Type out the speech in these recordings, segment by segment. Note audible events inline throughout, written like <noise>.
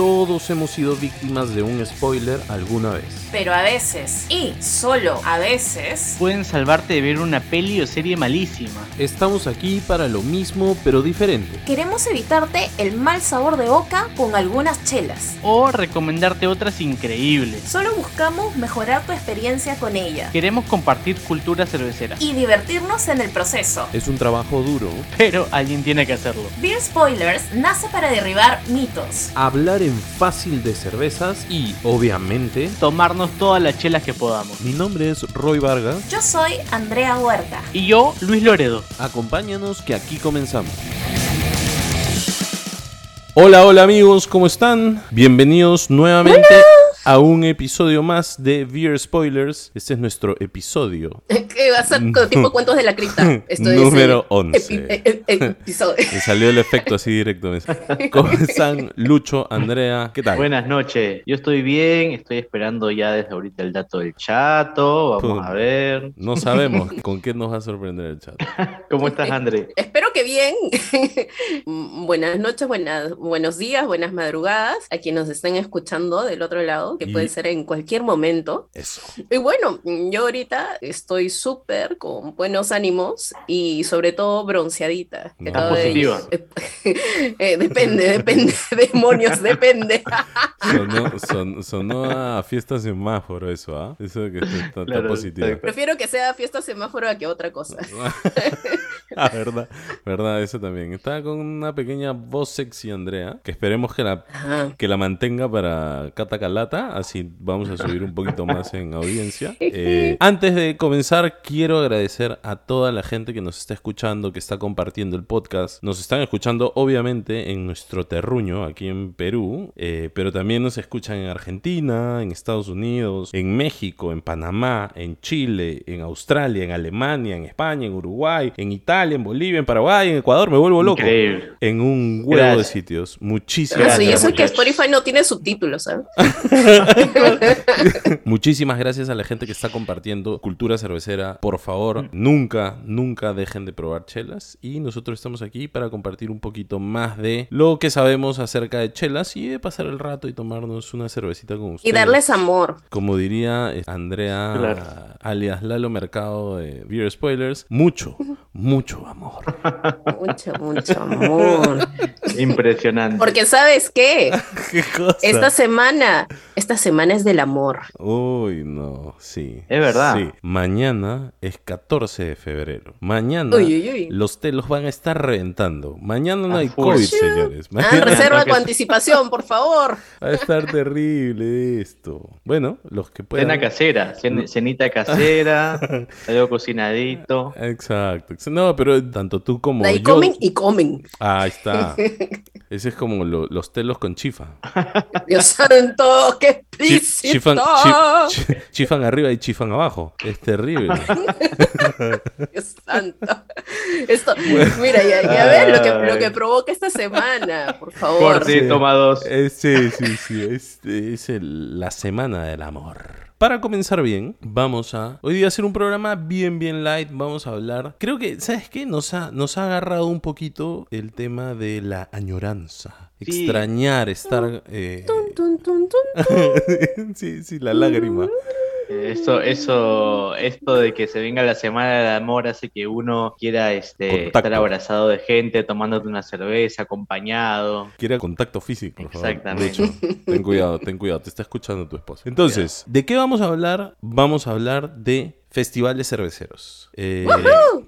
todos hemos sido víctimas de un spoiler alguna vez. Pero a veces, y solo a veces, Pueden salvarte de ver una peli o serie malísima. Estamos aquí para lo mismo pero diferente. queremos evitarte el mal sabor de boca con algunas chelas. O recomendarte otras increíbles. Solo buscamos mejorar tu experiencia con ella Queremos compartir cultura cervecera. y divertirnos en el proceso. Es un trabajo duro. Pero alguien tiene que hacerlo. Beer Spoilers nace para derribar mitos. Hablar en fácil de cervezas y, obviamente, Tomarnos todas las chelas que podamos. mi nombre es Roy Vargas. Yo soy Andrea Huerta. Y yo, Luis Loredo. Acompáñanos que aquí comenzamos. Hola, hola amigos, ¿cómo están? Bienvenidos nuevamente a un episodio más de Beer Spoilers. Este es nuestro episodio. <laughs> ¿Qué va a ser con tipo <laughs> cuentos de la cripta? Esto Número es 11. el epi- <laughs> episodio. Me salió el efecto así directo. ¿Cómo están? Lucho, Andrea, ¿qué tal? Buenas noches, yo estoy bien, estoy esperando ya desde ahorita el dato del chato, vamos Pum. a ver. No sabemos con qué nos va a sorprender el chat. ¿Cómo estás, André? Espero que bien. Buenas noches, buenas, buenos días, buenas madrugadas a quienes nos estén escuchando del otro lado, que Y- puede ser en cualquier momento. Eso. Y bueno, yo ahorita estoy súper con buenos ánimos y sobre todo bronceadita. que No. acabo de- Positiva. <laughs> Eh, depende, depende, <laughs> demonios, depende. Sonó, son- sonó a fiesta semáforo eso, ¿ah? Eso de que está, está Claro, positivo. exacto. Prefiero que sea fiesta semáforo a que otra cosa. <laughs> ah, <laughs> verdad, verdad, eso también. Está con una pequeña voz sexy, Andrea, que esperemos que la, Ajá. que la mantenga para Cata Calata, así vamos a subir un poquito más en audiencia. <laughs> Eh, antes de comenzar, quiero agradecer a toda la gente que nos está escuchando, que está compartiendo el podcast. Nos están escuchando, obviamente, en nuestro terruño, aquí en Perú, eh, pero también nos escuchan en Argentina, en Estados Unidos, en México, en Panamá, en Chile, en Australia, en Alemania, en España, en Uruguay, en Italia, en Bolivia, en Paraguay, en Ecuador. Me vuelvo loco. Increíble. En un huevo de Gracias. sitios. Muchísimas Eso, y Gracias, eso es que. Spotify no tiene subtítulos, ¿sabes? <laughs> Muchísimas gracias a la gente que está compartiendo cultura cervecera. Por favor, nunca, nunca dejen de probar chelas. Y nosotros estamos aquí para compartir un poquito más de lo que sabemos acerca de chelas y de pasar el rato y tomarnos una cervecita con ustedes. Y darles amor. Como diría eh, Andrea, Claro. alias Lalo Mercado de Beer Spoilers, mucho, <laughs> mucho amor. Mucho, mucho amor. Impresionante. Porque ¿sabes qué? <laughs> ¿Qué cosa? Esta semana, esta semana es del amor. Uy, no, sí. Es verdad. Sí. Mañana es 14 de febrero. Mañana Uy, uy, uy. los telos van a estar reventando. Mañana no A hay. COVID, señores. Ah, reserva con anticipación, por favor. va a estar terrible esto. Bueno, los que puedan. Cena casera, cen- cenita casera, <laughs> algo cocinadito. Exacto. No, pero tanto tú como ahí yo. comen y comen. Ah, ahí está. <laughs> Ese es como lo- los telos con chifa. Dios santo, qué explícito. chifan, chi- chi- chifan arriba y chifan abajo. Es terrible. <laughs> Dios santo. Esto, mira, ya, ya ves lo que, lo que provoca esta semana, por favor. Corte, Sí. toma dos. Eh, sí, sí, sí. Es, es el- la semana del amor. Para comenzar bien, vamos a hoy día hacer un programa bien, bien light. Vamos a hablar. Creo que, ¿sabes qué? Nos ha, nos ha agarrado un poquito el tema de la añoranza. Sí. Extrañar, estar. eh, Tun, tun, tun, tun. <laughs> sí, sí, la lágrima. Eso, eso, esto de que se venga la semana del amor hace que uno quiera este, Contacto. estar abrazado de gente, tomándote una cerveza, acompañado. Quiere contacto físico, por favor. Exactamente. De hecho, ten cuidado, ten cuidado, te está escuchando tu esposa. Entonces, ¿de qué vamos a hablar? Vamos a hablar de festivales cerveceros. Eh,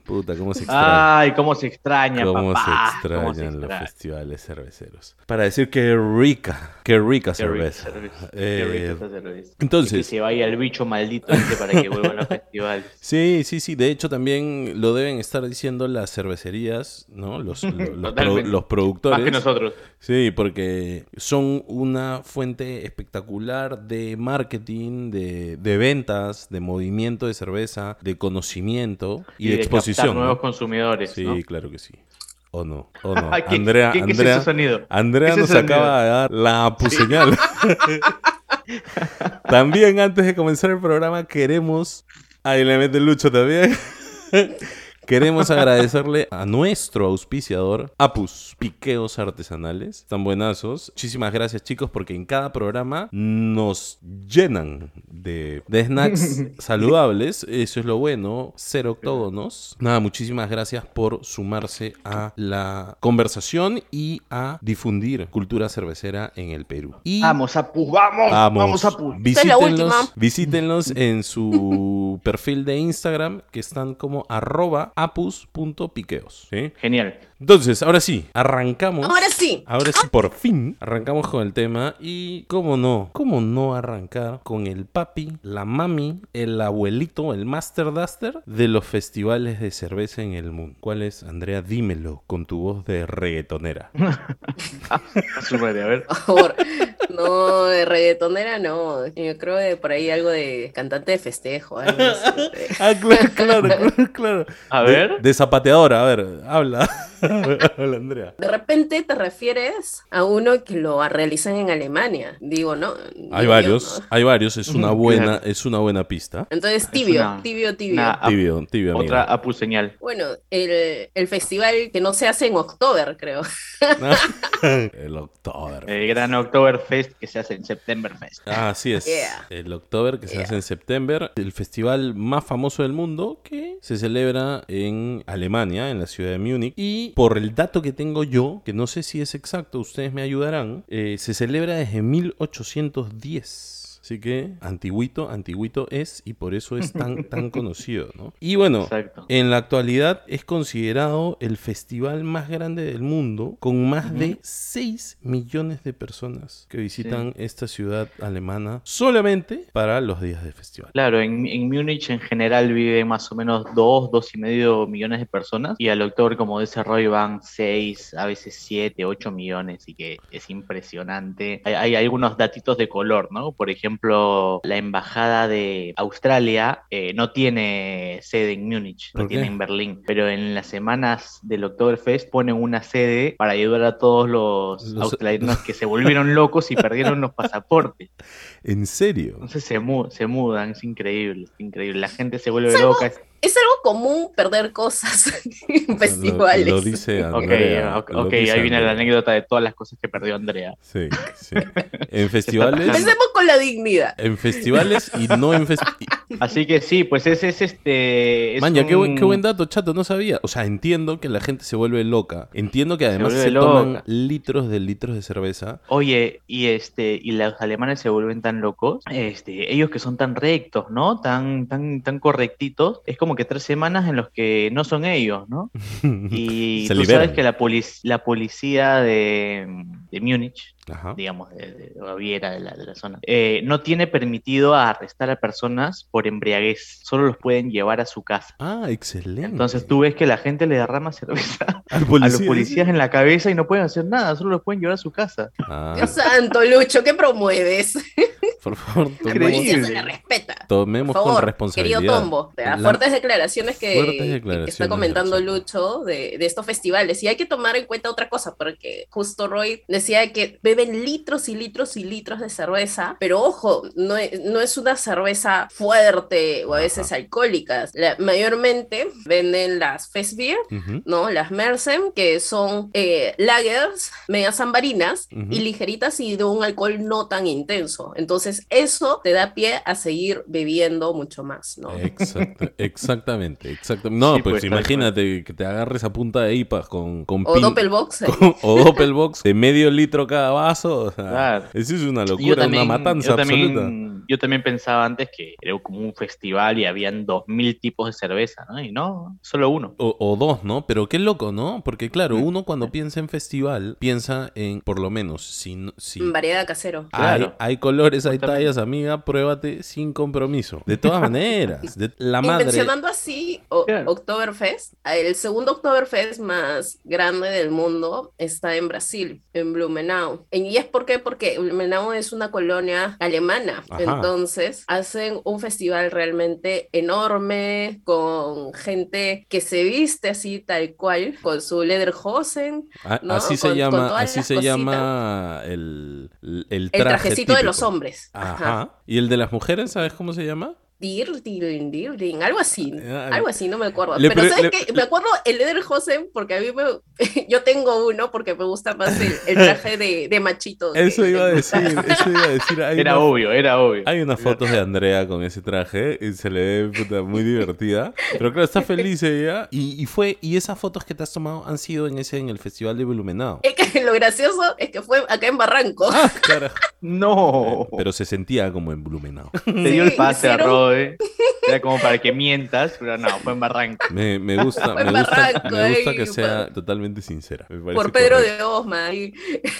puta, cómo se extraña. Ay, cómo se extraña, Cómo papá. se cómo extrañan se los extraña. festivales cerveceros. Para decir que rica, qué rica Qué rica cerveza. cerveza, Eh, qué rica esa cerveza. entonces- Y que se vaya el bicho maldito este para que vuelvan los festivales. <laughs> Sí, sí, sí. De hecho, también lo deben estar diciendo las cervecerías, ¿no? Los, lo- los, pro- los productores. Más que nosotros. Sí, porque son una fuente espectacular de marketing, de, de ventas, de movimiento de cerveza, de conocimiento y, de, captar exposición. nuevos ¿no? consumidores. Sí, ¿no? claro que sí. ¿O no? ¿O no? <laughs> ¿Qué- Andrea, qué- qué es Andrea, ese sonido? Andrea ¿Qué es nos sonido? acaba de dar la <laughs> puseñal. <laughs> también antes de comenzar el programa queremos... Ahí le mete el lucho también. Queremos agradecerle a nuestro auspiciador, Apus, Piqueos Artesanales. Están buenazos. Muchísimas gracias, chicos, porque en cada programa nos llenan de, de snacks <laughs> saludables. Eso es lo bueno. Cero octógonos. Nada, muchísimas gracias por sumarse a la conversación y a difundir cultura cervecera en el Perú. Y Vamos, Apus, vamos, vamos, Apus. La última. Visítenlos, visítenlos en su <laughs> perfil de Instagram que están como arroba apus.piqueos. ¿sí? Genial. Entonces, ahora sí, arrancamos. Ahora sí. Ahora sí, por fin, arrancamos con el tema. Y cómo no, cómo no arrancar con el papi, la mami, el abuelito, el master duster de los festivales de cerveza en el mundo. ¿Cuál es, Andrea? Dímelo con tu voz de reggaetonera. <laughs> Madre, a ver. Por favor. No, de reggaetonera no. Yo creo que por ahí algo de cantante de festejo. algo así. <laughs> ah, claro, claro, claro, claro. A De- ver. De, zapateadora, a ver, habla. Habla, Andrea. De repente te refieres a uno que lo realizan en Alemania. Digo, ¿no? Hay varios, ¿no? hay varios, es una buena, es una buena pista. Entonces, tibio, una- tibio, tibio. una- Tibio, tibio. Otra Apus señal. Bueno, el, el festival que no se hace en octubre, creo. <laughs> <laughs> el October. El gran Oktoberfest que se hace en Septemberfest. Ah, así es. Yeah. El October que se Yeah. hace en septiembre. El festival más famoso del mundo que se celebra en Alemania, en la ciudad de Múnich. Y por el dato que tengo yo, que no sé si es exacto, ustedes me ayudarán, eh, se celebra desde 1810. Así que antiguito, antiguito es y por eso es tan, <laughs> tan conocido, ¿no? Y bueno, Exacto. en la actualidad es considerado el festival más grande del mundo, con más de 6 millones de personas que visitan esta ciudad alemana solamente para los días del festival. Claro, en, en Múnich en general viven más o menos dos, dos y medio millones de personas y al octubre como dice Roy van seis, a veces siete, ocho millones y que es impresionante. Hay, hay algunos datitos de color, ¿no? Por ejemplo, la embajada de Australia eh, no tiene sede en Múnich, ¿Por lo tiene en Berlín, pero en las semanas del Oktoberfest ponen una sede para ayudar a todos los, Los- australianos <laughs> que se volvieron locos y perdieron los pasaportes. ¿En serio? Entonces se, mu- se mudan, es increíble, es increíble. La gente se vuelve loca. es- Es algo común perder cosas <laughs> en festivales. Lo, lo dice Andrea. ok, lo ok, dice ahí viene la anécdota de todas las cosas que perdió Andrea. Sí, sí. <laughs> En festivales... Empecemos con la dignidad. En festivales y no en festivales. <laughs> Así que sí, pues ese es este. es Manja, qué, buen, un- qué buen dato, chato, no sabía. O sea, entiendo que la gente se vuelve loca. Entiendo que además se, vuelve toman litros de litros de cerveza. Oye, y este, y los alemanes se vuelven tan locos, este, ellos que son tan rectos, ¿no? Tan, tan, tan correctitos, es como que tres semanas en los que no son ellos, ¿no? <laughs> Y Se tú liberan. sabes que la, polic- la policía de, de Múnich, Ajá. digamos, de, de Baviera, de la, de la zona, eh, no tiene permitido arrestar a personas por embriaguez, solo los pueden llevar a su casa. Ah, excelente. Entonces tú ves que la gente le derrama cerveza <laughs> Al a los policías en la cabeza y no pueden hacer nada, solo los pueden llevar a su casa. Ah, Dios santo, Lucho, ¿qué promueves? Por favor, <laughs> tomemos, se la respeta. tomemos Por con favor, responsabilidad. querido Tombo, las La- fuertes declaraciones que, Fuertes declaraciones está comentando Lucho. De, de estos festivales. Y hay que tomar en cuenta otra cosa, porque justo Roy decía que beben litros y litros y litros de cerveza, pero ojo, no es, no es una cerveza fuerte o a veces alcohólicas. La- mayormente venden las Fest Beer, Ujú. ¿no? Las Mersen, que son eh, lagers, medias ambarinas Ujú. y ligeritas y de un alcohol no tan intenso. Entonces, eso te da pie a seguir bebiendo mucho más, ¿no? Exacto, <laughs> exactamente, exactamente. No, Sí, pues, pues, imagínate que te agarres a punta de IPA con, con O pin- Doppelbox. con- o Doppelbox de medio litro cada vaso. o sea, Claro. Eso es una locura, también, una matanza yo también- absoluta. Yo también pensaba antes que era como un festival y habían dos mil tipos de cerveza, ¿no? Y no, solo uno. O, o dos, ¿no? Pero qué loco, ¿no? Porque claro, Mm. uno cuando piensa en festival, piensa en, por lo menos, si, si Variedad casero. hay, Claro. hay colores, hay Justamente. tallas, amiga, pruébate sin compromiso. De todas <laughs> maneras, de, la Y madre... mencionando así o- Claro. Oktoberfest, el segundo Oktoberfest más grande del mundo está en Brasil, en Blumenau. ¿Y es por qué? Porque Blumenau es una colonia alemana. Ajá. Entonces hacen un festival realmente enorme con gente que se viste así tal cual, con su Lederhosen, A- ¿no? así se con llama, así se cositas. llama el, el, el el traje trajecito de los hombres. Ajá. Ajá. ¿Y el de las mujeres, sabes cómo se llama? Algo así, Ah, algo así, no me acuerdo. le Pero ¿sabes le- qué? Me acuerdo el Lederhosen porque a mí me, <laughs> yo tengo uno porque me gusta más el, el traje de, de machito. de- Eso iba a de- decir, eso iba a decir. Hay Era una- obvio, era obvio. Hay unas fotos de Andrea con ese traje y se le ve puta, muy divertida. Pero claro, está feliz ella. Y, y fue, y esas fotos que te has tomado han sido en ese, en el festival de Blumenau. Es que lo gracioso es que fue acá en Barranco. Ah. <laughs> No. Pero se sentía como en Blumenau. Te dio el Sí, pase a hicieron- Era como para que mientas, pero no, fue en Barranco. Me, me gusta, me gusta, me gusta ahí, que sea por- totalmente sincera. Por Pedro correcto. de Osma. y-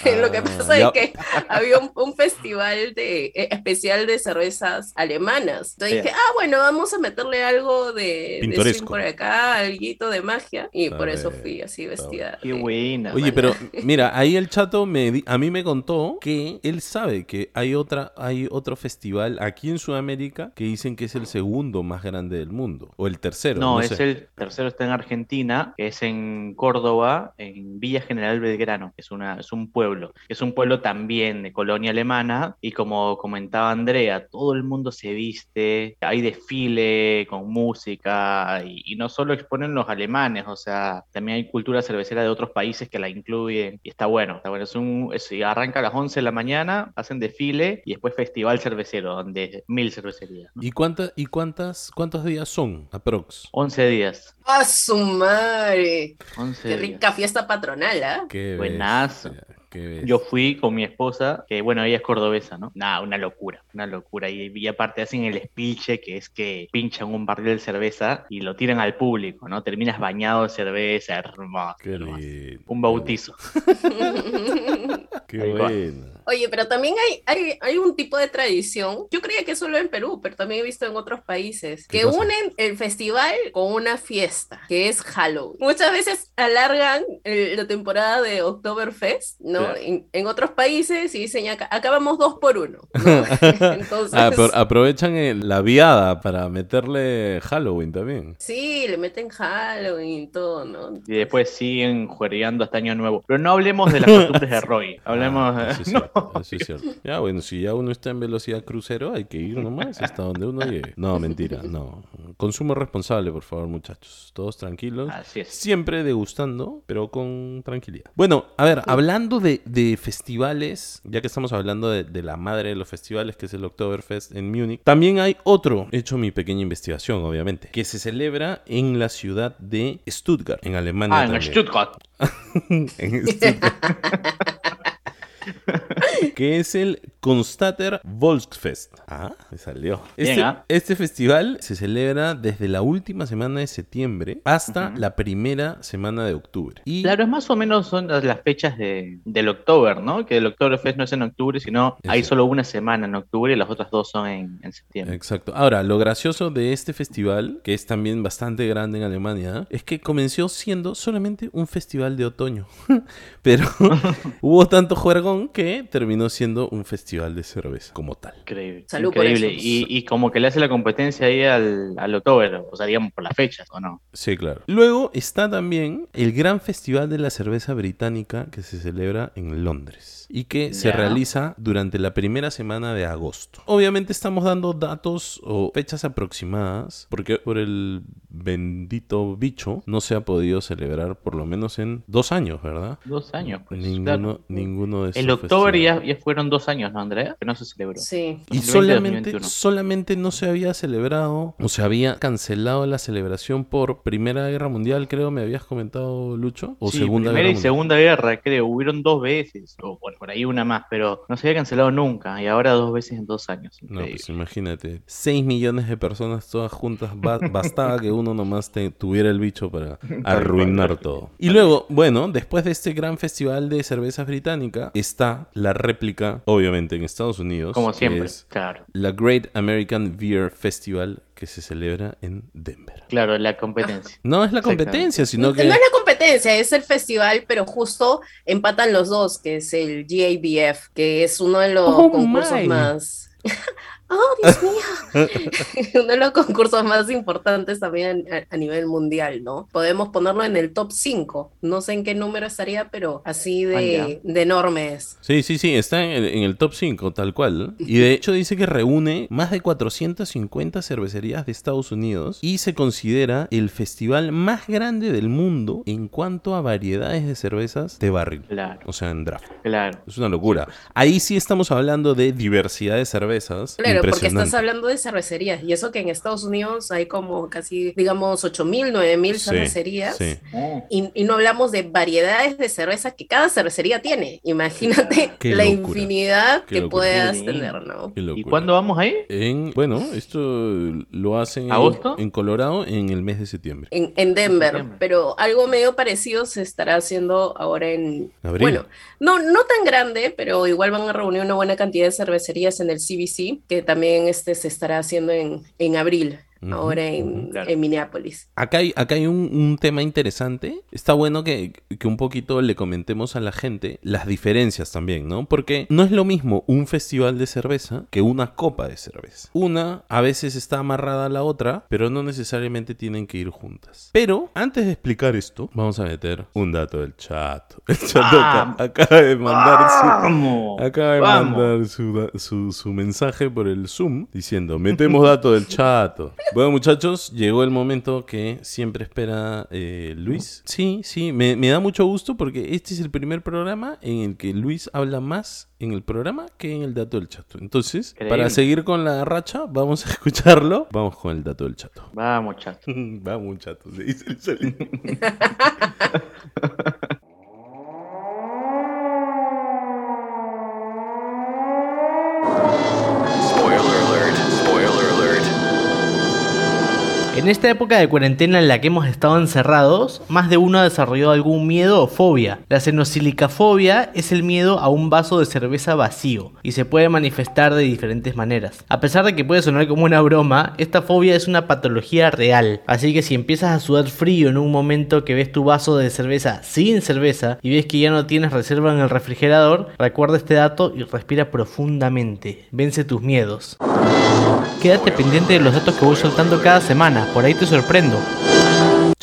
Ah, <laughs> lo que pasa ya. es que había un, un festival de, eh, especial de cervezas alemanas. Entonces Ya. dije, ah, bueno, vamos a meterle algo de, de por acá, algo de magia. Y Está por eso bien, fui así vestida. Qué buena. Oye, pero <laughs> mira, ahí el chato me di- a mí me contó que él sabe que hay otra hay otro festival aquí en Sudamérica que dicen que es el segundo más grande del mundo o el tercero. No, No, es sé. el tercero está en Argentina, que es en Córdoba, en Villa General Belgrano, que es una, es un pueblo, es un pueblo también de colonia alemana, y como comentaba Andrea, todo el mundo se viste, hay desfile con música, y, y no solo exponen los alemanes, o sea, también hay cultura cervecera de otros países que la incluyen, y está bueno, está bueno, es un, es- arranca a las 11 de la mañana, hacen desfile, y después festival cervecero, donde mil cervecerías, ¿no? ¿Y cuántas y cuántas cuántos días son aprox? 11 días. ¡Ah, su madre! 11 Qué días. rica fiesta patronal, ¿ah? Qué Buenazo. bestia. Yo fui con mi esposa, que bueno, ella es cordobesa, ¿no? Nada, una locura, una locura. Y, y aparte hacen el spilche, que es que pinchan un barril de cerveza y lo tiran al público, ¿no? Terminas bañado de cerveza, hermoso. Qué hermoso. lindo. Un bautizo. Qué <laughs> buena. Oye, pero también hay, hay, hay un tipo de tradición, yo creía que solo en Perú, pero también he visto en otros países, ¿Qué que cosa? unen el festival con una fiesta, que es Halloween. Muchas veces alargan la temporada de Oktoberfest, ¿no? En, en otros países y dicen, acá, acá vamos dos por uno. ¿no? <laughs> Entonces, Ah, pero aprovechan el- la viada para meterle Halloween también. sí, le meten Halloween y todo, ¿no? Y después siguen juergueando hasta Año Nuevo. Pero no hablemos de las <laughs> costumbres de Roy. Hablemos. Ah, es <laughs> no. <laughs> eso es cierto. Ya, bueno, si ya uno está en velocidad crucero, hay que ir nomás hasta donde uno llegue. No, <laughs> mentira, no. Consumo responsable, por favor, muchachos. Todos tranquilos. Así es. Siempre degustando, pero con tranquilidad. Bueno, a ver, hablando de, de festivales, ya que estamos hablando de, de la madre de los festivales, que es el Oktoberfest en Múnich, también hay otro, he hecho mi pequeña investigación, obviamente, que se celebra en la ciudad de Stuttgart, en Alemania. Ah, en también. Stuttgart. <laughs> En Stuttgart. Que es el Constater Volksfest. Ah, me salió. Este, ¿ah? este festival se celebra desde la última semana de septiembre hasta la primera semana de octubre. Y Claro, es más o menos son las fechas de, del October, ¿no? Que el Oktoberfest no es en octubre, sino hay solo una semana en octubre y las otras dos son en, en septiembre. Exacto. Ahora, lo gracioso de este festival, que es también bastante grande en Alemania, es que comenzó siendo solamente un festival de otoño. <laughs> Pero <laughs> hubo tanto juergón que terminó siendo un festival de cerveza como tal. Increíble. Salud por increíble. eso. Y, y como que le hace la competencia ahí al, al Oktober, o sea, digamos por las fechas, ¿o no? Sí, claro. Luego está también el gran festival de la cerveza británica que se celebra en Londres y que se realiza durante la primera semana de agosto. Obviamente estamos dando datos o fechas aproximadas porque por el bendito bicho no se ha podido celebrar por lo menos en dos años, ¿verdad? Dos años, pues. ninguno, claro. ninguno de esos El October ya, ya fueron dos años, ¿no, Andrea? Que no se celebró. Sí. Y 2020, solamente, 2021. solamente no se había celebrado, o se había cancelado la celebración por Primera Guerra Mundial, creo, me habías comentado, Lucho, o Sí, Segunda Primera Guerra y Mundial. Segunda Guerra, creo, hubieron dos veces, o bueno, por ahí una más, pero no se había cancelado nunca, y ahora dos veces en dos años. No, pues imagínate, 6 millones de personas todas juntas, ba- <laughs> bastaba que uno nomás te- tuviera el bicho para <laughs> arruinar todo. Y luego, bueno, después de este gran festival de cervezas británica, está la réplica, obviamente en Estados Unidos, Como siempre, es claro. la Great American Beer Festival que se celebra en Denver. Claro, la competencia. No es la competencia, sino No que... es la competencia, es el festival, pero justo empatan los dos, que es el GABF, que es uno de los Oh, concursos my. más. <laughs> ¡Oh, Dios mío! <laughs> Uno de los concursos más importantes también a, a nivel mundial, ¿no? Podemos ponerlo en el top 5. No sé en qué número estaría, pero así de, de enorme es. Sí, sí, sí, está en el, en el top 5, tal cual. Y de hecho dice que reúne más de 450 cervecerías de Estados Unidos y se considera el festival más grande del mundo en cuanto a variedades de cervezas de barril. Claro, O sea, en draft. claro. Es una locura. Ahí sí estamos hablando de diversidad de cervezas. Claro, porque estás hablando de cervecerías. Y eso que en Estados Unidos hay como casi, digamos, 8.000, 9.000 Sí, cervecerías. sí. Oh, Y, y no hablamos de variedades de cerveza que cada cervecería tiene. Imagínate Qué la locura. infinidad Qué que locura. puedas Sí. tener, ¿no? ¿Y cuándo vamos ahí? En, bueno, esto lo hacen en, ¿Agosto? en Colorado en el mes de septiembre. En, en Denver, septiembre. pero algo medio parecido se estará haciendo ahora en... Abril. Bueno, no, no tan grande, pero igual van a reunir una buena cantidad de cervecerías en el CBC, que también este se estará haciendo en, en abril, Ujú, ahora en. Claro. en Minneapolis. Acá hay, acá hay un, un tema interesante. Está bueno que, que un poquito le comentemos a la gente las diferencias también, ¿no? Porque no es lo mismo un festival de cerveza que una copa de cerveza. Una a veces está amarrada a la otra, pero no necesariamente tienen que ir juntas. Pero antes de explicar esto, vamos a meter un dato del chat. <laughs> El chat acá- acaba de mandar su. Acaba de Vamos. mandar su, su- su mensaje por el Zoom diciendo, metemos datos del chato. Bueno, muchachos, llegó el momento que siempre espera eh, Luis. Sí, sí, me, me da mucho gusto porque este es el primer programa en el que Luis habla más en el programa que en el dato del chato. Entonces, para seguir con la racha, vamos a escucharlo. Vamos con el dato del chato. Vamos, chato. <laughs> vamos, chato, se dice el <laughs> En esta época de cuarentena en la que hemos estado encerrados, más de uno ha desarrollado algún miedo o fobia. La xenosilicafobia es el miedo a un vaso de cerveza vacío y se puede manifestar de diferentes maneras. A pesar de que puede sonar como una broma, esta fobia es una patología real. Así que si empiezas a sudar frío en un momento que ves tu vaso de cerveza sin cerveza y ves que ya no tienes reserva en el refrigerador, recuerda este dato y respira profundamente. Vence tus miedos. Quédate pendiente de los datos que voy soltando cada semana, por ahí te sorprendo.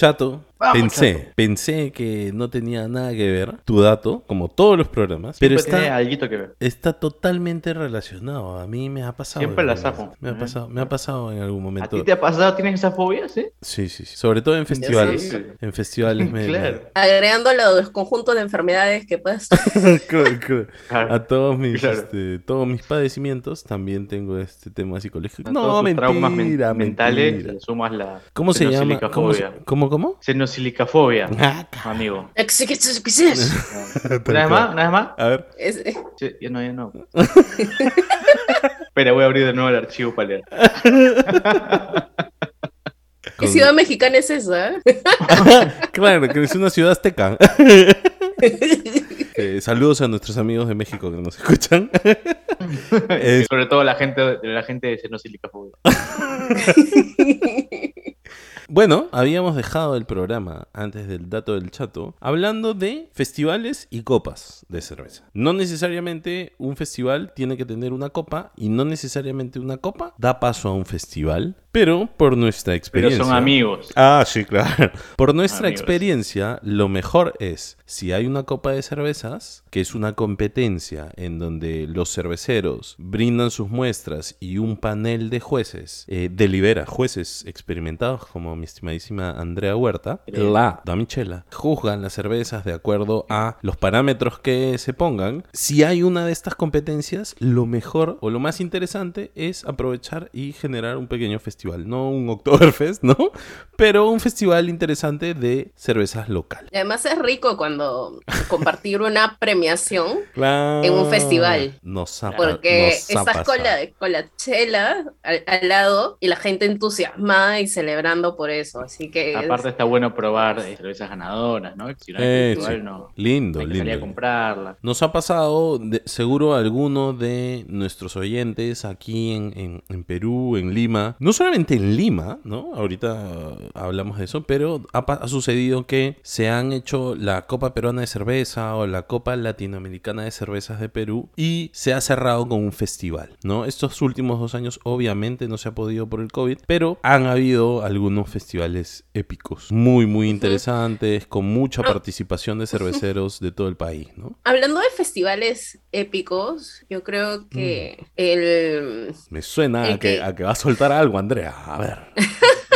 Chato, Vamos, pensé, Chato. pensé que no tenía nada que ver tu dato, como todos los programas, pero Siempre está, alguito que ver. está totalmente relacionado. A mí me ha pasado. Siempre en la zafo. Me ha pasado, me ha pasado en algún ¿A momento. ti te ha pasado? ¿Tienes esa fobia? ¿Sí? Sí, sí, sí. Sobre todo en festivales. sí. En festivales <laughs> me, Claro. Agregando los conjuntos de enfermedades que puedes... <laughs> A todos mis, Claro. este, todos mis padecimientos también tengo este tema psicológico. A No, mentira, traumas men- mentales mentira. sumas la ¿Cómo se llama? ¿Cómo, se- xenosilicafobia. ¿Cómo, cómo? Xenosilicafobia, Ah, amigo. tal ¿Una vez más? ¿Una vez más? A ver. Es- Sí, ya no, ya no. <laughs> Espera, voy a abrir de nuevo el archivo para leer. <laughs> ¿Qué con- ciudad mexicana es esa? <laughs> Claro, que es una ciudad azteca. Eh, saludos a nuestros amigos de México que nos escuchan. Es- Sobre todo la gente, la gente de xenosilicafobia. Bueno, habíamos dejado el programa antes del dato del chato hablando de festivales y copas de cerveza. No necesariamente un festival tiene que tener una copa y no necesariamente una copa da paso a un festival, pero por nuestra Pero experiencia. son amigos. Ah, sí, claro. Por nuestra Amigos. experiencia, lo mejor es, si hay una copa de cervezas, que es una competencia en donde los cerveceros brindan sus muestras y un panel de jueces eh, delibera, jueces experimentados como mi estimadísima Andrea Huerta, Increíble. la damichela, juzgan las cervezas de acuerdo a los parámetros que se pongan. Si hay una de estas competencias, lo mejor o lo más interesante es aprovechar y generar un pequeño festival, no un Oktoberfest, ¿no? <laughs> Pero un festival interesante de cervezas locales. Y además es rico cuando compartir una premiación Claro. En un festival. Nos ha, porque estás con la, con la chela al, al lado y la gente entusiasmada y celebrando por eso. Así que es- Aparte está bueno probar eh, cervezas ganadoras, ¿no? Si no hay Eh, festival, sí. no. Lindo, Hay que salir a lindo. comprarla. Nos ha pasado, de- seguro alguno de nuestros oyentes aquí en, en- en Perú, en Lima, no solamente en Lima, ¿no? Ahorita uh, hablamos de eso, pero ha, ha sucedido que se han hecho la Copa Copa Peruana de Cerveza o la Copa Latinoamericana de Cervezas de Perú y se ha cerrado con un festival, ¿no? Estos últimos dos años obviamente no se ha podido por el COVID, pero han habido algunos festivales épicos, muy, muy interesantes, con mucha participación de cerveceros de todo el país, ¿no? <laughs> Hablando de festivales épicos, yo creo que el... Me suena El a que, que- a que va a soltar algo, Andrea. A ver. <laughs>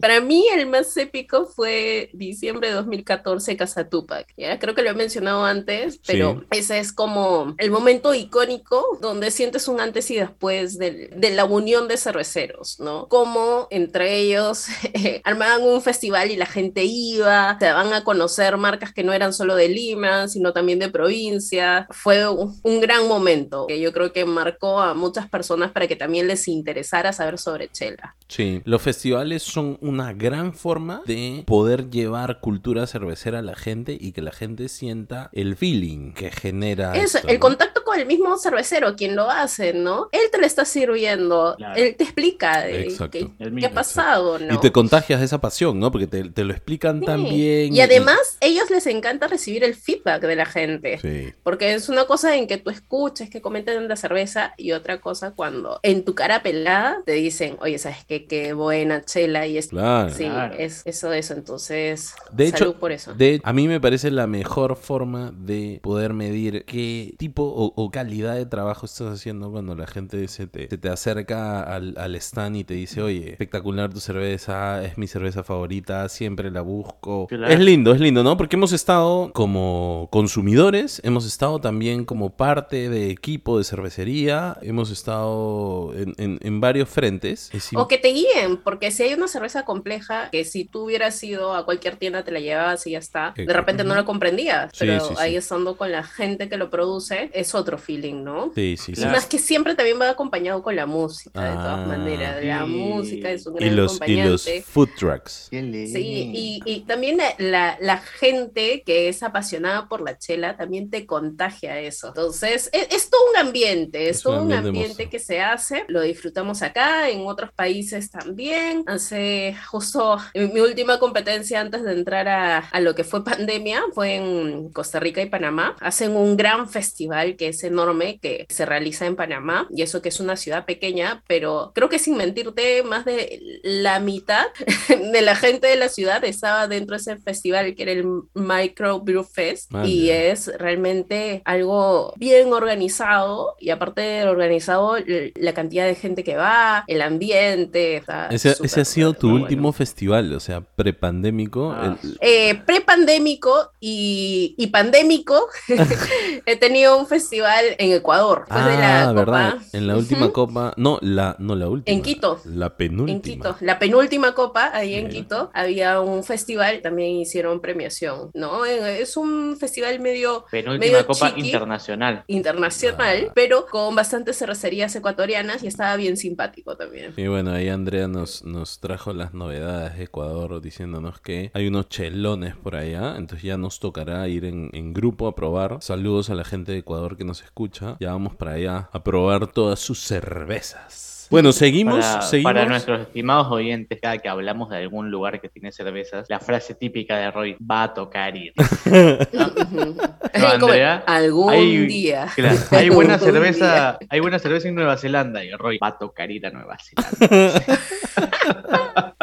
Para mí el más épico fue diciembre de 2014 Casa Tupac. ¿ya? Creo que lo he mencionado antes, pero ese es como el momento icónico donde sientes un antes y después del- de, la unión de cerveceros, ¿no? Como entre ellos <laughs> eh, armaban un festival y la gente iba, se van a conocer marcas que no eran solo de Lima, sino también de provincia. Fue un, un gran momento que yo creo que marcó a muchas personas para que también les interesara saber sobre Chela. Sí, los festivales son una gran forma de poder llevar cultura cervecera a la gente y que la gente sienta el feeling que genera. Es esto, el ¿no? contacto con el mismo cervecero, quien lo hace, ¿no? Él te lo está sirviendo, Claro. él te explica de Exacto. qué, qué ha pasado, ¿no? Y te contagias de esa pasión, ¿no? Porque te, te lo explican Sí. tan bien. Y además, ellos les encanta recibir el feedback de la gente. Sí. Porque es una cosa en que tú escuches que comenten de cerveza y otra cosa cuando en tu cara pelada te dicen, oye, ¿sabes qué? Qué buena y es... Claro. Sí, Claro. es eso, eso. Entonces, De hecho, salud por eso. de, a mí me parece la mejor forma de poder medir qué tipo o, o calidad de trabajo estás haciendo cuando la gente se te, se te acerca al, al stand y te dice, oye, espectacular tu cerveza, es mi cerveza favorita, siempre la busco. Claro. Es lindo, es lindo, ¿no? Porque hemos estado como consumidores, hemos estado también como parte de equipo de cervecería, hemos estado en, en- en varios frentes. Es O que te guíen, porque si hay una cerveza compleja que si tú hubieras ido a cualquier tienda te la llevabas y ya está, de repente no la comprendías, pero sí, sí. ahí estando con la gente que lo produce es otro feeling, ¿no? Sí, sí, sí. Claro. Más que siempre también va acompañado con la música, de Ah, todas maneras. La sí. música es un Y gran los, y acompañante. los food trucks. Sí, y, y también la, la- gente que es apasionada por la chela también te contagia eso. Entonces, es, es todo un ambiente, es, Es un todo un ambiente ambiente que se hace, lo disfrutamos acá, en otros países también. Hace justo mi última competencia antes de entrar a, a lo que fue pandemia fue en Costa Rica y Panamá. Hacen un gran festival que es enorme, que se realiza en Panamá, y eso que es una ciudad pequeña, pero creo que sin mentirte, más de la mitad <laughs> de la gente de la ciudad estaba dentro de ese festival que era el Micro Brew Fest Ah, y es realmente algo bien organizado y aparte de organizado la cantidad de gente que va, el ambiente, está Ese, súper, ese ha sido tu bueno. último festival, o sea, prepandémico. Ah, el- Eh, prepandémico y, y pandémico, <laughs> he tenido un festival en Ecuador. Después de la ah, verdad. Copa. En la última copa. No, la, no la última. En Quito. La penúltima. En Quito, la penúltima copa, ahí en. Quito, había un festival, también hicieron premiación, ¿no? Es un festival medio Penúltima medio Copa chiqui. Internacional. internacional, Ah. pero con bastantes cervecerías ecuatorianas y estaba bien simpático también. Y bueno, ahí Andrea nos, nos trajo las novedades de Ecuador diciéndonos que hay unos chelones por allá, entonces ya nos tocará ir en, en grupo a probar. Saludos a la gente de Ecuador que nos escucha. Ya vamos para allá a probar todas sus cervezas. Bueno, seguimos, Para, seguimos. para nuestros estimados oyentes, cada que hablamos de algún lugar que tiene cervezas, la frase típica de Roy va a tocar ir. <laughs> Como, Andrea, algún hay- día. Claro, hay buena Algún cerveza, hay buena cerveza en Nueva Zelanda y Roy va a tocar ir a Nueva Zelanda. <laughs>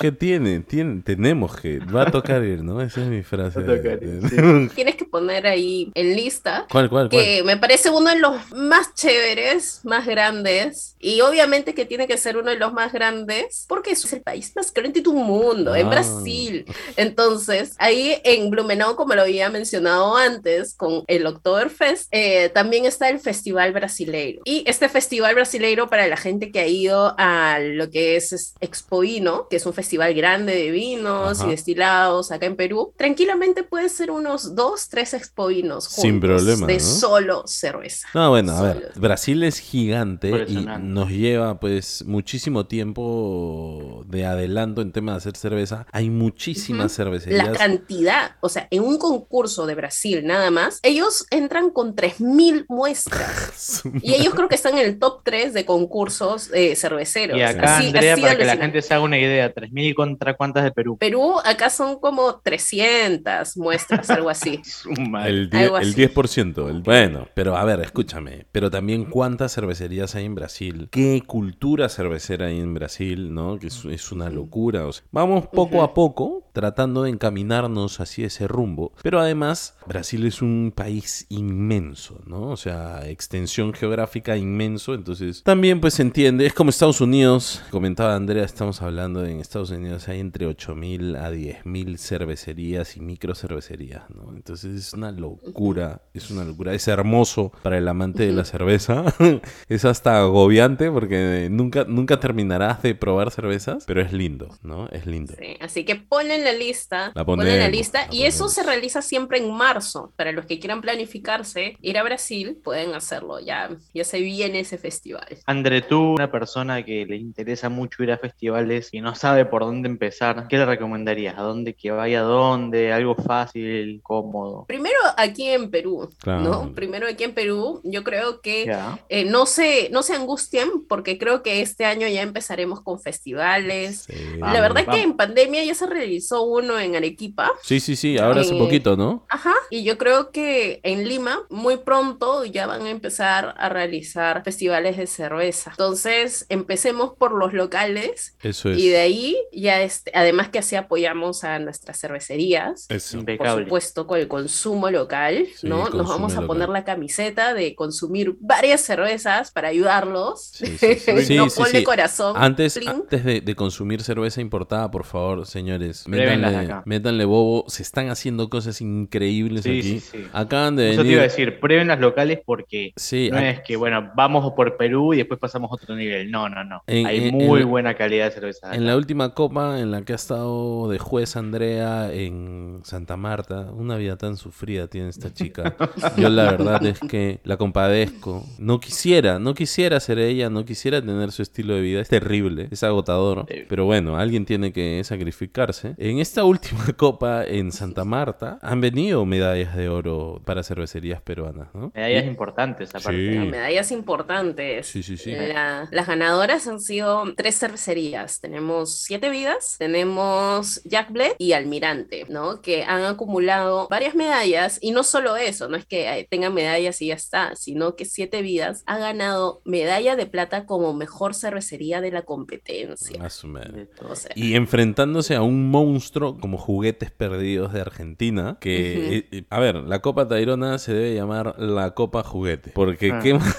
¿Qué tiene? tiene? Tenemos que. Va a <laughs> tocar ir, ¿no? Esa es mi frase. Va a tocar ir, de- <laughs> Tienes que poner ahí en lista ¿Cuál, cuál, cuál? que me parece uno de los más chéveres, más grandes, y obviamente que tiene que ser uno de los más grandes, porque es el país más grande del mundo, en Ah. Brasil. Entonces, ahí en Blumenau, como lo había mencionado antes, con el Oktoberfest, eh, también está el Festival Brasileiro. Y este Festival Brasileiro, para la gente que ha ido a lo que es, es Expo Vino, que es un festival grande de vinos Ajá. y destilados acá en Perú, tranquilamente puede ser unos dos, tres Expo Vinos Sin juntos, problema, de ¿no? solo cerveza. No, bueno, a ver. Brasil es gigante y nos lleva pues muchísimo tiempo de adelanto en tema de hacer cerveza. Hay muchísimas La cervecerías. cantidad, o sea, en un concurso de Brasil nada más, ellos entran con 3.000 muestras. <laughs> Y ellos creo que están en el top 3 de concursos eh, cerveceros. Y acá, Así- Andrea, así para que la gente se haga una idea, 3.000 10.000 contra cuántas de Perú. Perú, acá son como 300 muestras, algo así. <laughs> El, die- Algo el así. 10%. el- bueno, pero a ver, escúchame. Pero también cuántas cervecerías hay en Brasil. ¿Qué cultura cervecera hay en Brasil? ¿No? Que es, es una locura. o sea, vamos poco a poco tratando de encaminarnos hacia ese rumbo. Pero además, Brasil es un país inmenso, ¿no? O sea, extensión geográfica inmenso. Entonces, también pues se entiende. Es como Estados Unidos. Comentaba Andrea, estamos hablando en Estados Unidos hay entre 8.000 a 10.000 cervecerías y micro cervecerías, ¿no? Entonces es una locura, es una locura. Es hermoso para el amante de la cerveza. <laughs> es hasta agobiante porque nunca, nunca terminarás de probar cervezas, pero es lindo, ¿no? Es lindo. Sí, así que ponen la lista, La ponen la ponemos, lista la y eso ponemos. se realiza siempre en marzo. Para los que quieran planificarse, ir a Brasil, pueden hacerlo. Ya, ya se viene ese festival. André, tú, una persona que le interesa mucho ir a festivales y no sabe por dónde empezar, ¿qué le recomendarías? ¿A dónde que vaya? ¿A dónde? ¿Algo fácil, cómodo? Primero aquí en Perú, Claro. ¿no? Primero aquí en Perú, yo creo que Ya. eh, no, se, no se angustien porque creo que este año ya empezaremos con festivales. Sí. la Vamos, verdad es que vamos. en pandemia ya se realizó uno en Arequipa. Sí, sí, sí, ahora hace Eh, poquito, ¿no? Ajá, y yo creo que en Lima muy pronto ya van a empezar a realizar festivales de cerveza. Entonces, empecemos por los locales Eso es. y de ahí ya este, además que así apoyamos a nuestras cervecerías. Eso. Por supuesto, con el consumo local, Sí, ¿no? Nos vamos a poner local. la camiseta de consumir varias cervezas para ayudarlos. Sí, sí, sí. <laughs> Sí, no sí, ponle sí. corazón. Antes, antes de, de consumir cerveza importada, por favor, señores, métanle, acá. métanle bobo. Se están haciendo cosas increíbles Sí, aquí. sí, sí. Acaban de Eso te iba a venir. decir, prueben las locales porque no es que, bueno, vamos por Perú y después pasamos a otro nivel. No, no, no. En- Hay en- muy en- buena calidad de cerveza. En la última copa en la que ha estado de juez Andrea en Santa Marta, una vida tan sufrida tiene esta chica. <laughs> Yo la verdad es que la compadezco. No quisiera, no quisiera ser ella, no quisiera tener su estilo de vida. Es terrible, es agotador. Pero bueno, alguien tiene que sacrificarse. En esta última <laughs> copa en Santa Marta han venido medallas de oro para cervecerías peruanas, ¿no? Medallas importantes, aparte. Sí. Medallas importantes. Sí, sí, sí. La- las ganadoras han sido tres cervecerías. Tenemos Siete Vidas, tenemos Jack Bled y Almirante, ¿no? Que han acumulado varias medallas y no solo eso, no es que eh, tengan medallas y ya está, sino que Siete Vidas ha ganado medalla de plata como mejor cervecería de la competencia. Madre. O sea, Y enfrentándose a un monstruo como juguetes perdidos de Argentina, que, eh, eh, a ver, la Copa Tairona se debe llamar la Copa Juguete, porque Ah, qué, ma-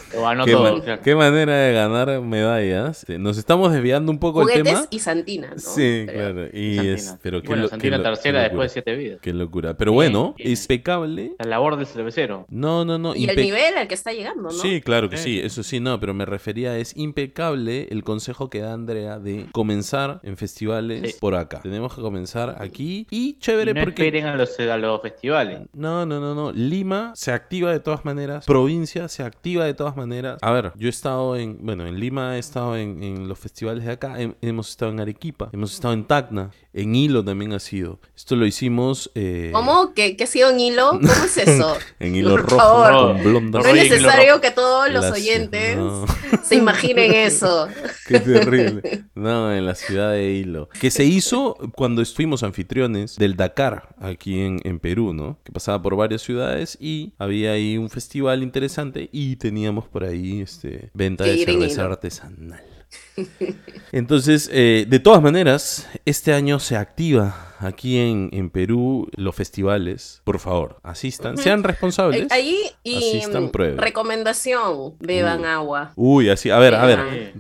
qué todo, ma- claro. qué manera de ganar medallas. Nos estamos desviando un poco el juguetes tema. y Santina, ¿no? Sí, Pero- claro. Y Santina. es, pero Y bueno, Santina qué qué tercera locura. después de siete vidas. Qué locura. Pero bueno, impecable. La labor del cervecero. No, no, no. Y el nivel al que está llegando, ¿no? Sí, claro que Sí. sí, eso sí, no, pero me refería, es impecable el consejo que da Andrea de comenzar en festivales Sí. por acá. Tenemos que comenzar aquí y Y chévere no porque... esperen a los, a los festivales. No, no, no, no. Lima se activa de todas maneras. Provincia se activa de todas maneras. A ver, yo he estado en, bueno, en Lima he estado en, en los festivales de acá. Hem- hemos estado en Arequipa, hemos estado en Tacna, en Hilo también ha sido. Esto lo hicimos eh, ¿Cómo? ¿Que, que ha sido un hilo? ¿Cómo es <laughs> eso? en Hilo Por rojo favor. con blondas. No es en necesario que todos los oyentes no. <laughs> se imaginen eso. <laughs> Qué terrible. No, en la ciudad de Hilo. Que se hizo cuando fuimos anfitriones del Dakar, aquí en, en Perú, ¿no? Que pasaba por varias ciudades y había ahí un festival interesante y teníamos por ahí este, venta de cerveza artesanal. <laughs> Entonces, eh, de todas maneras, este año se activa aquí en, en Perú los festivales. Por favor, asistan, sean responsables. Ahí y Asistan, mm, recomendación, beban Uh. agua. Uy, así, a ver, a ver. Beban.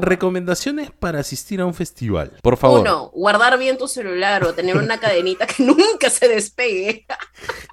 Recomendaciones, para asistir a un festival. Por favor. Uno, guardar bien tu celular o tener una cadenita que <laughs> nunca se despegue. <laughs>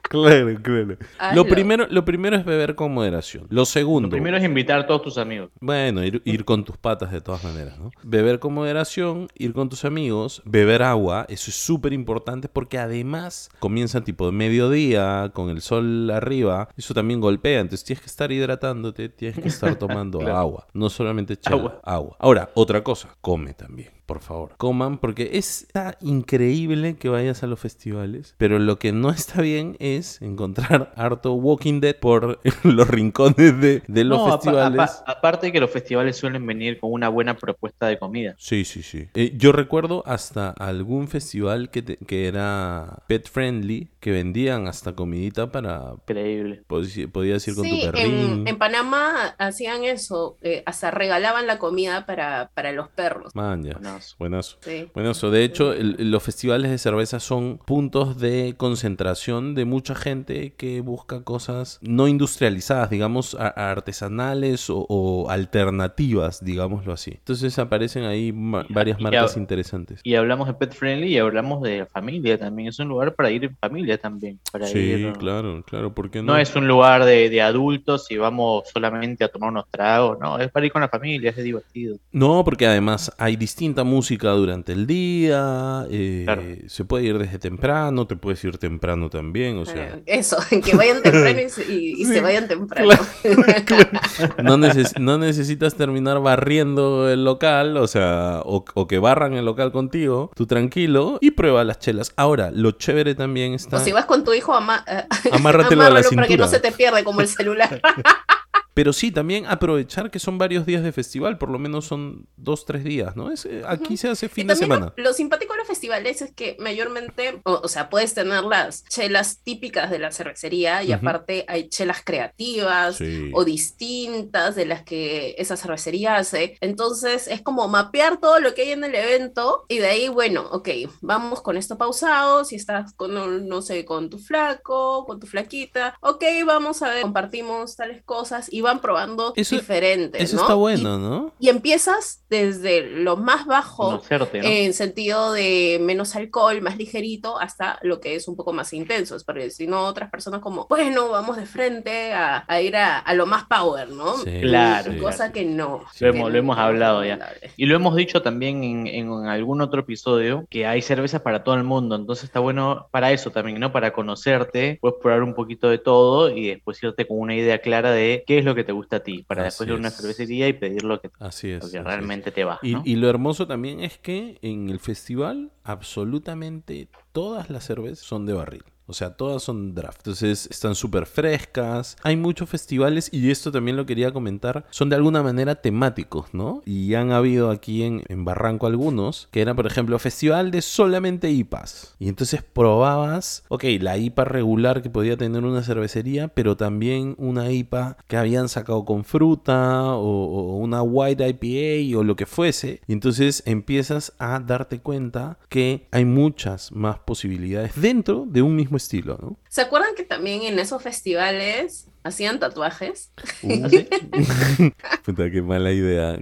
Claro, claro. Hazlo. Lo primero, lo primero es beber con moderación. Lo segundo, Lo primero es invitar a todos tus amigos. bueno, ir, ir con tus patas de todas maneras, ¿no? Beber con moderación, ir con tus amigos, beber agua, eso es súper importante porque además comienza tipo de mediodía, con el sol arriba, eso también golpea, entonces tienes que estar hidratándote, tienes que estar tomando <laughs> Claro. agua, no solamente echar agua. Agua. Ahora, otra cosa, come también. Por favor, coman porque está increíble que vayas a los festivales, pero lo que no está bien es encontrar <laughs> harto Walking Dead por <laughs> los rincones de, de los No, festivales. apa- aparte que los festivales suelen venir con una buena propuesta de comida. Sí, sí, sí. Eh, yo recuerdo hasta algún festival que, te- que era pet friendly, que vendían hasta comidita para... Increíble. pod- Podías ir con Sí, tu perrín. en, en Panamá hacían eso, eh, hasta regalaban la comida para, para los perros. Man, ya. Buenazo. Buenazo. Sí. Buenazo. De hecho, el- los festivales de cerveza son puntos de concentración de mucha gente que busca cosas no industrializadas, digamos, a- artesanales o, o alternativas, digámoslo así. Entonces aparecen ahí ma- varias y marcas interesantes. Y hablamos de pet friendly y hablamos de familia también. Es un lugar para ir en familia también. Para Sí, ir, claro, claro, ¿por qué no? No es un lugar de, de adultos y vamos solamente a tomar unos tragos, no, es para ir con la familia, es divertido. No, porque además hay distinta música durante el día, eh, Claro. se puede ir desde temprano, te puedes ir temprano también, o sea, Eh, Eso, <laughs> que vayan temprano y, se- y- y se vayan temprano. <laughs> no, neces- no necesitas terminar barriendo el local, o sea, o, o que barran el local contigo, tú tranquilo y prueba las chelas. Ahora, lo chévere también está... O si vas con tu hijo, ama, eh, Amárratelo a la amárralo para que no cintura. se te pierda como el celular. <laughs> Pero sí, también aprovechar que son varios días de festival, por lo menos son dos, tres días, ¿no? Es, eh, aquí se hace Y fin de también semana. Lo, lo simpático de los festivales es que mayormente, o, o sea, puedes tener las chelas típicas de la cervecería y Ujú. aparte hay chelas creativas Sí. o distintas de las que esa cervecería hace. Entonces es como mapear todo lo que hay en el evento y de ahí, bueno, ok, vamos con esto pausado, si estás con, no sé, con tu flaco, con tu flaquita, ok, vamos a ver, compartimos tales cosas y van probando Eso- diferentes, Eso ¿no? está Y- bueno, ¿no? y empiezas desde lo más bajo, Conocerte, ¿no? en sentido de menos alcohol, más ligerito, hasta lo que es un poco más intenso. Es porque si no, otras personas como, bueno, vamos de frente a, a ir a, a lo más power, ¿no? Sí, Claro, sí. Cosa que no. Lo que hemos- lo hablado ya. Y lo hemos dicho también en, en algún otro episodio, que hay cervezas para todo el mundo, entonces está bueno para eso también, ¿no? Para conocerte, puedes probar un poquito de todo y después irte con una idea clara de qué es lo que te gusta a ti, para Así después ir a una cervecería y pedir lo que, Así es. lo así que es. realmente te va. Y lo hermoso también es que en el festival absolutamente todas las cervezas son de barril. O sea, todas son draft. Entonces están súper frescas. Hay muchos festivales y esto también lo quería comentar. Son de alguna manera temáticos, ¿no? Y han habido aquí en, Barranco algunos que era, por ejemplo, festival de solamente IPAs. Y entonces probabas, ok, la IPA regular que podía tener una cervecería, pero también una IPA que habían sacado con fruta o, o una white IPA o lo que fuese. Y entonces empiezas a darte cuenta que hay muchas más posibilidades dentro de un mismo estilo, ¿no? ¿Se acuerdan que también en esos festivales hacían tatuajes? Uh, <laughs> puta, qué mala idea.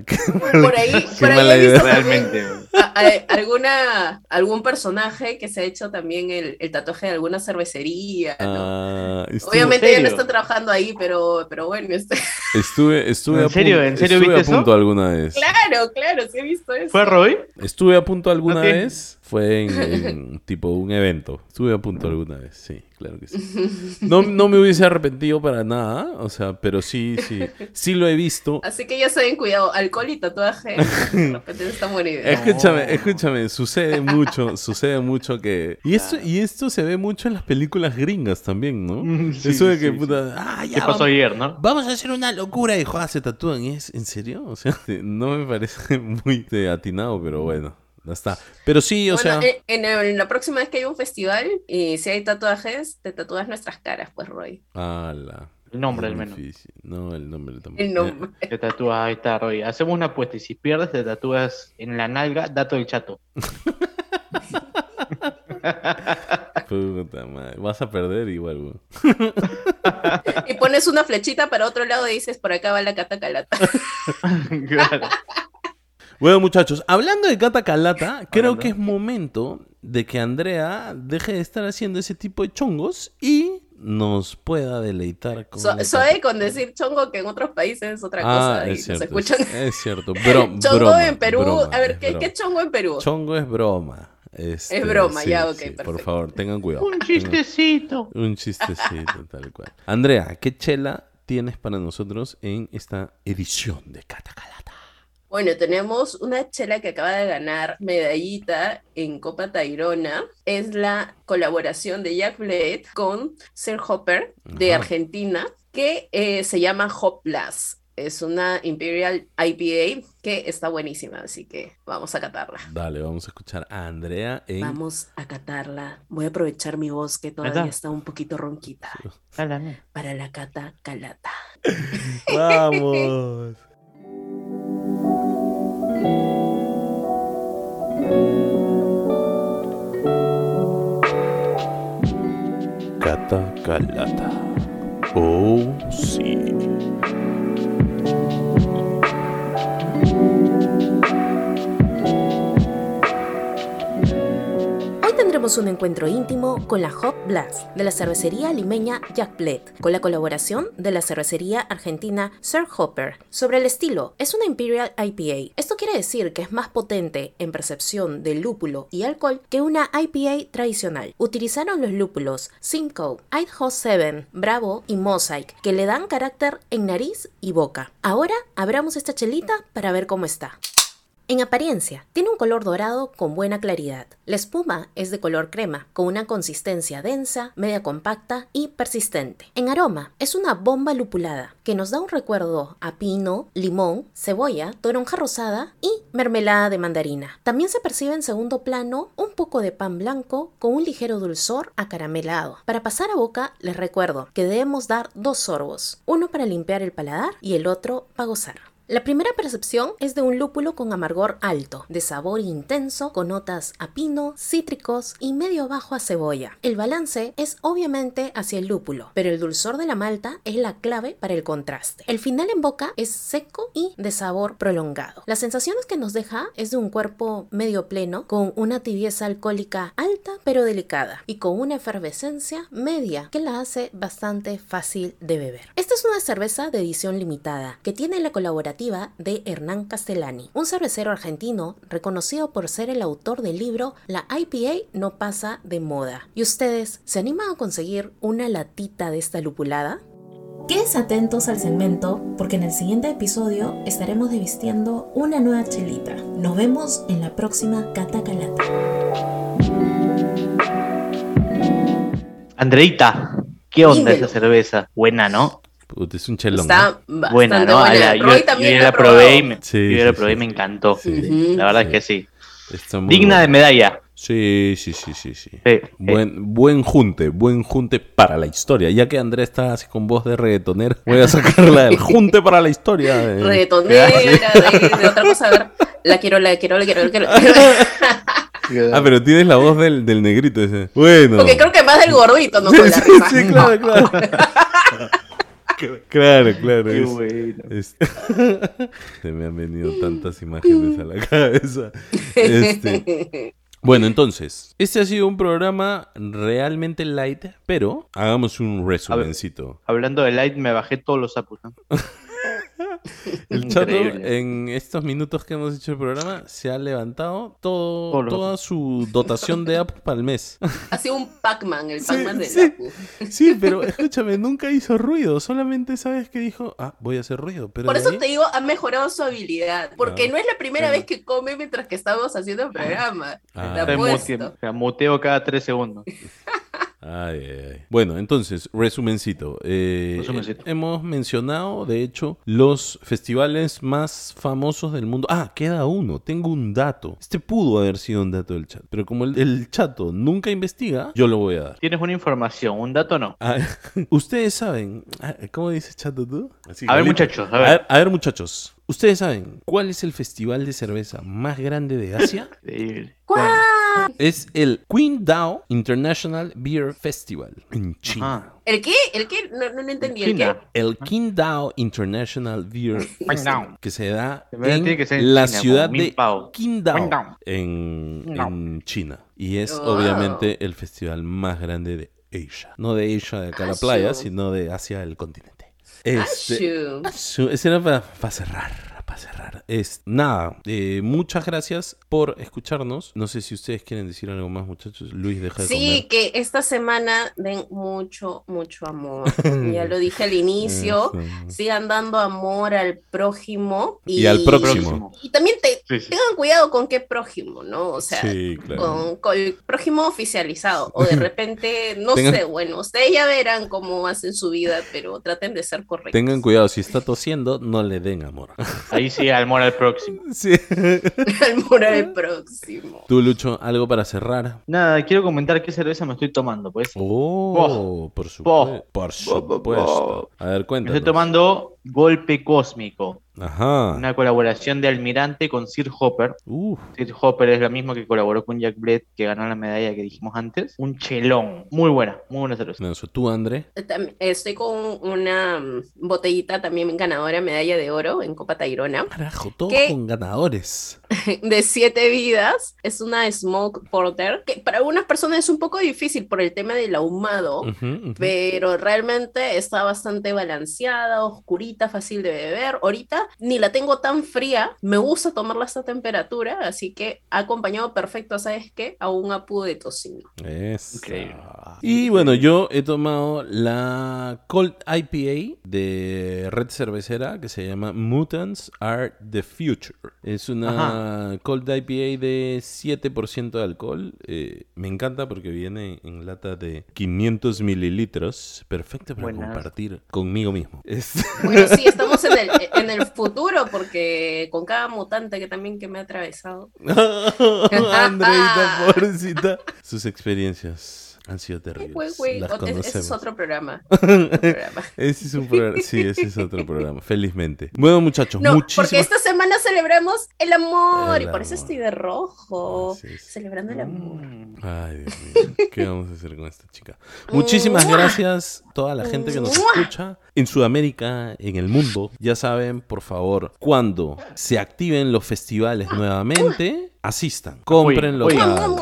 Por ahí, Qué por ahí mala he visto idea. también Realmente. a- a- alguna, algún personaje que se ha hecho también el, el tatuaje de alguna cervecería, ¿no? Ah, Obviamente ya no están trabajando ahí, pero, pero bueno, este... <laughs> estuve, estuve ¿En a serio? punto, ¿En serio estuve viste a punto eso? alguna vez. claro, claro, sí he visto eso. ¿Fue Roy? Estuve a punto alguna vez. Fue en, en <laughs> tipo un evento. Estuve a punto alguna vez, sí, claro que sí. No, no me hubiese arrepentido para nada, o sea, pero sí, sí, sí lo he visto. <laughs> Así que ya saben, cuidado, alcohol y tatuaje, de repente está buena idea. Escúchame, escúchame, sucede mucho, sucede mucho que... Y esto, y esto se ve mucho en las películas gringas también, ¿no? Mm, sí, Eso de que, sí, puta, ah, ya, ¿Qué pasó vamos, ayer, no? vamos a hacer una locura y joder, se tatúan. ¿Y es en serio? O sea, <laughs> no me parece <laughs> muy atinado, pero bueno, ya está. Pero sí, o Bueno, sea... en, en el- en la próxima vez que haya un festival y si hay tatuajes, te tatúas nuestras caras, pues, Roy. ala, El nombre al menos. difícil. No, el nombre tampoco. El nombre. Te tatúas, ahí está, Roy. Hacemos una apuesta y si pierdes te tatúas en la nalga, dato del chato. <laughs> Puta madre. Vas a perder igual, weón. Y pones una flechita para otro lado y dices, por acá va la catacalata. <laughs> claro. Bueno, muchachos, hablando de Cata Calata, creo Hablando. que es momento de que Andrea deje de estar haciendo ese tipo de chongos y nos pueda deleitar con. So- cata- con decir chongo que en otros países es otra Ah, cosa y es nos cierto. escuchan. Es, es cierto. <laughs> Bro- chongo broma, en Perú. broma, a ver, ¿qué, qué chongo en Perú? Chongo es broma. Este, Es broma, sí, ya, ok, sí, Por perfecto. favor, tengan cuidado. Un Tengan- chistecito. Un chistecito, tal cual. Andrea, ¿qué chela tienes para nosotros en esta edición de Cata Calata? Bueno, tenemos una chela que acaba de ganar medallita en Copa Tairona. Es la colaboración de Jack Blade con Sir Hopper de Ajá. Argentina, que eh, se llama Hop Blast. Es una Imperial IPA que está buenísima, así que vamos a catarla. Dale, vamos a escuchar a Andrea en... Vamos a catarla. Voy a aprovechar mi voz que todavía ¿Verdad? está un poquito ronquita para la cata calata. <laughs> ¡Vamos! Cata Calata. Oh, sí. Un encuentro íntimo con la Hop Blast de la cervecería limeña Jack Bled, con la colaboración de la cervecería argentina Sir Hopper. Sobre el estilo, es una Imperial IPA. Esto quiere decir que es más potente en percepción de lúpulo y alcohol que una IPA tradicional. Utilizaron los lúpulos Simcoe, Idaho 7, Bravo y Mosaic, que le dan carácter en nariz y boca. Ahora abramos esta chelita para ver cómo está. En apariencia, tiene un color dorado con buena claridad. La espuma es de color crema, con una consistencia densa, media compacta y persistente. En aroma, es una bomba lupulada, que nos da un recuerdo a pino, limón, cebolla, toronja rosada y mermelada de mandarina. También se percibe en segundo plano un poco de pan blanco con un ligero dulzor acaramelado. Para pasar a boca, les recuerdo que debemos dar dos sorbos, uno para limpiar el paladar y el otro para gozar. La primera percepción es de un lúpulo con amargor alto, de sabor intenso, con notas a pino, cítricos y medio bajo a cebolla. El balance es obviamente hacia el lúpulo, pero el dulzor de la malta es la clave para el contraste. El final en boca es seco y de sabor prolongado. Las sensaciones que nos deja es de un cuerpo medio pleno, con una tibieza alcohólica alta pero delicada y con una efervescencia media que la hace bastante fácil de beber. Esta es una cerveza de edición limitada que tiene la de Hernán Castellani, un cervecero argentino reconocido por ser el autor del libro La IPA no pasa de moda. ¿Y ustedes se animan a conseguir una latita de esta lupulada? Quédense atentos al segmento porque en el siguiente episodio estaremos desvistiendo una nueva chelita. Nos vemos en la próxima Cata Calata. Andreita, ¿qué onda esa cerveza? Buena, ¿no? Puta, es un chelón. Está bastante Buena, buena. ¿no? A la- yo, yo también ya la probé y probado. me, Sí, yo ya la sí, probé y sí. me encantó. Sí. La verdad sí. es que sí. Está muy Digna de bueno. medalla. Sí, sí, sí, sí, sí. Sí, sí. Buen, buen junte, buen junte para la historia. Ya que Andrés está así con voz de reggaetonero, voy a sacarla del junte para la historia. eh. <laughs> Reggaetonera, de, de otra cosa, a ver. La quiero, la quiero, la quiero, la quiero. Ah, pero tienes la voz del, del negrito ese. Bueno. Porque creo que más del gordito, ¿no? Sí, Con la <laughs> sí, risa. sí, claro, claro. <laughs> claro, claro. Qué es- bueno. es- <laughs> Se me han venido tantas imágenes a la cabeza. Este, Bueno, entonces, este ha sido un programa realmente light, pero hagamos un resumencito. Hablando de light, me bajé todos los apus. ¿no? <laughs> <laughs> El chato, Increíble. en estos minutos que hemos hecho el programa, se ha levantado todo, toda su dotación de apps para el mes. <laughs> Ha sido un Pac-Man, el Sí, Pac-Man del sí. Apu. Sí, pero <laughs> escúchame, nunca hizo ruido. Solamente sabes que dijo, ah, voy a hacer ruido. Pero Por de eso ahí- te digo, ha mejorado su habilidad. Porque Ah. no es la primera Claro. vez que come mientras que estamos haciendo el programa. Ah. Te Estoy apuesto. mute- o sea, muteo cada tres segundos. Ay, ay, ay. Bueno, entonces, resumencito. Eh, Resumencito. Hemos mencionado, de hecho, los festivales más famosos del mundo. Ah, queda uno. Tengo un dato. Este pudo haber sido un dato del chat. Pero como el, el chato nunca investiga, yo lo voy a dar. ¿Tienes una información? ¿Un dato no? Ah, <laughs> Ustedes saben, ah, ¿cómo dices chato tú? Así, A ver, muchachos, a A ver. ver, a ver, muchachos. ¿Ustedes saben cuál es el festival de cerveza más grande de Asia? <laughs> ¿Cuál? Es el Qingdao International Beer Festival en China. Ajá. ¿El qué? ¿El qué? No, no, no entendí. ¿El qué? El Qingdao International Beer Festival, que se da en que la China, ciudad de. Qingdao, en, en China. Y es obviamente el festival más grande de Asia. No de Asia de acá a la playa, sino de Asia del continente. Este, Ashu. Ashu, ese era para cerrar, para cerrar. Es nada. eh, muchas gracias por escucharnos. No sé si ustedes quieren decir algo más, muchachos. Luis, deja de Sí, comer. que esta semana den mucho, mucho amor. <laughs> ya lo dije al inicio. Eso. Sigan dando amor al prójimo. Y, Y al próximo. Y también te, Sí, sí. tengan cuidado con qué prójimo, ¿no? O sea, Sí, claro. con, con el prójimo oficializado. O de <laughs> repente, no Tengan- sé, bueno, ustedes ya verán cómo hacen su vida, pero traten de ser correctos. Tengan cuidado, si está tosiendo, no le den amor. Ahí sí, amor al próximo. <laughs> sí. <laughs> al moral próximo. Tú, Lucho, algo para cerrar. Nada, quiero comentar qué cerveza me estoy tomando, pues. Oh, por supuesto. Por supuesto. A ver, Me cuéntanos. estoy tomando Golpe Cósmico, Ajá. una colaboración de Almirante con Sir Hopper. Uf. Sir Hopper es lo mismo que colaboró con Jack Brett, que ganó la medalla que dijimos antes. Un chelón, muy buena, muy buena cerveza. Eso, tú, André. Estoy con una mm, botellita también ganadora medalla de oro en Copa Tairona Carajo, todos con ganadores. <laughs> de siete vidas. Es una smoke porter que para algunas personas es un poco difícil por el tema del ahumado, Ujú, ujú. pero realmente está bastante balanceada, oscurita, fácil de beber. Ahorita ni la tengo tan fría, me gusta tomarla a esta temperatura, así que ha acompañado perfecto, ¿sabes qué? A un apu de tocino. Esa. Increíble. Y bueno, yo he tomado la Cold IPA de Red Cervecera que se llama Mutants Are the Future. Es una Cold IPA de 7% de alcohol. Eh, me encanta porque viene en lata de 500 mililitros. Perfecto para Buenas. compartir conmigo mismo. Es- <laughs> Bueno, sí, estamos en el, en el futuro porque con cada mutante que también que me ha atravesado. <laughs> Andreita, <laughs> pobrecita. Sus experiencias han sido terribles. Güey, güey, Las ese es otro programa. <laughs> Otro programa. Ese es un programa. Sí, ese es otro programa. <laughs> Felizmente. Bueno, muchachos, No, muchísimas porque esta semana celebramos el amor El y por eso amor. estoy de rojo, es. celebrando el amor. Ay, Dios mío. ¿Qué vamos a hacer con esta chica? Muchísimas gracias a toda la gente que nos escucha en Sudamérica, en el mundo. Ya saben, por favor, cuando se activen los festivales nuevamente, asistan, compren Apoyen, local.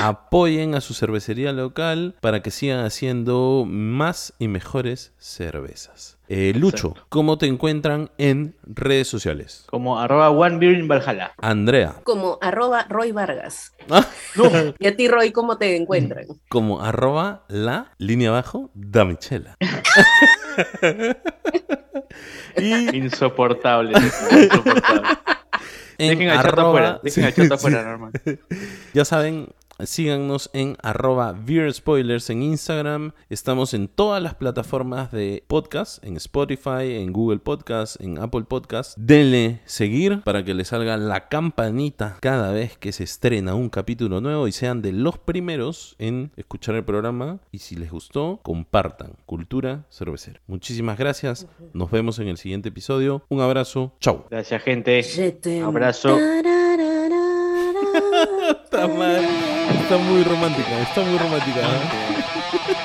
Apoyen a su cervecería local para que sigan haciendo más y mejores cervezas. Eh, Lucho, ¿cómo te encuentran en redes sociales? Como arroba One Beer in Valhalla. Andrea, Como arroba Roy Vargas. Ah, <laughs> Y a ti, Roy, ¿cómo te encuentran? como arroba la línea abajo Damichela. <laughs> y Insoportable. <laughs> insoportable. en Dejen chato arroba- afuera. Dejen sí, sí. afuera, normal. Ya saben, síganos en arroba Beer Spoilers en Instagram. Estamos en todas las plataformas de podcast, en Spotify, en Google Podcast, en Apple Podcast. Denle seguir para que les salga la campanita cada vez que se estrena un capítulo nuevo y sean de los primeros en escuchar el programa. Y si les gustó, compartan. Cultura cervecera. Muchísimas gracias. Nos vemos en el siguiente episodio. Un abrazo. Chau. Gracias, gente. Jetem. Abrazo. Está <laughs> mal. Está muy romántica. Está muy romántica. ¿eh?